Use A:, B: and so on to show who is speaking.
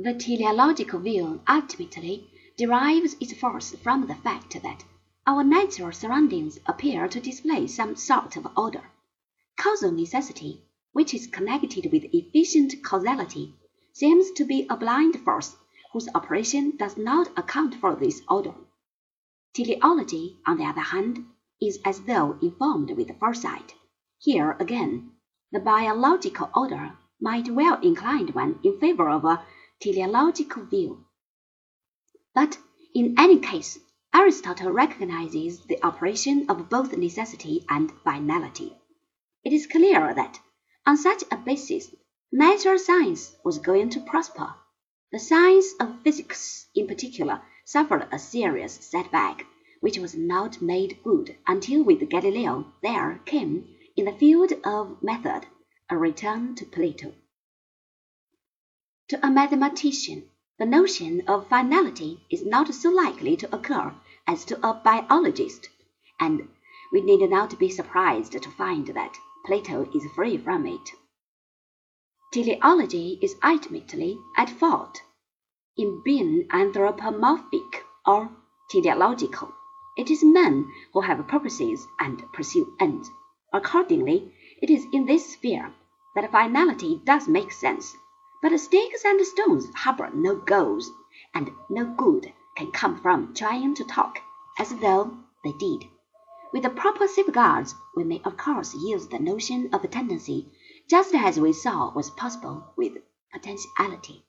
A: The teleological view ultimately derives its force from the fact that our natural surroundings appear to display some sort of order. Causal necessity, which is connected with efficient causality, seems to be a blind force whose operation does not account for this order. Teleology, on the other hand, is as though informed with foresight. Here, again, the biological order might well incline one in favor of a teleological view. But in any case, Aristotle recognizes the operation of both necessity and finality. It is clear that, on such a basis, natural science was going to prosper. The science of physics, in particular, suffered a serious setback, which was not made good until with Galileo there came, in the field of method, a return to Plato. To a mathematician, the notion of finality is not so likely to occur as to a biologist, and we need not be surprised to find that Plato is free from it. Teleology is ultimately at fault in being anthropomorphic or teleological. It is men who have purposes and pursue ends. Accordingly, it is in this sphere that finality does make sense but sticks and stones harbor no goals, and no good can come from trying to talk as though they did. With the proper safeguards, we may of course use the notion of a tendency, just as we saw was possible with potentiality.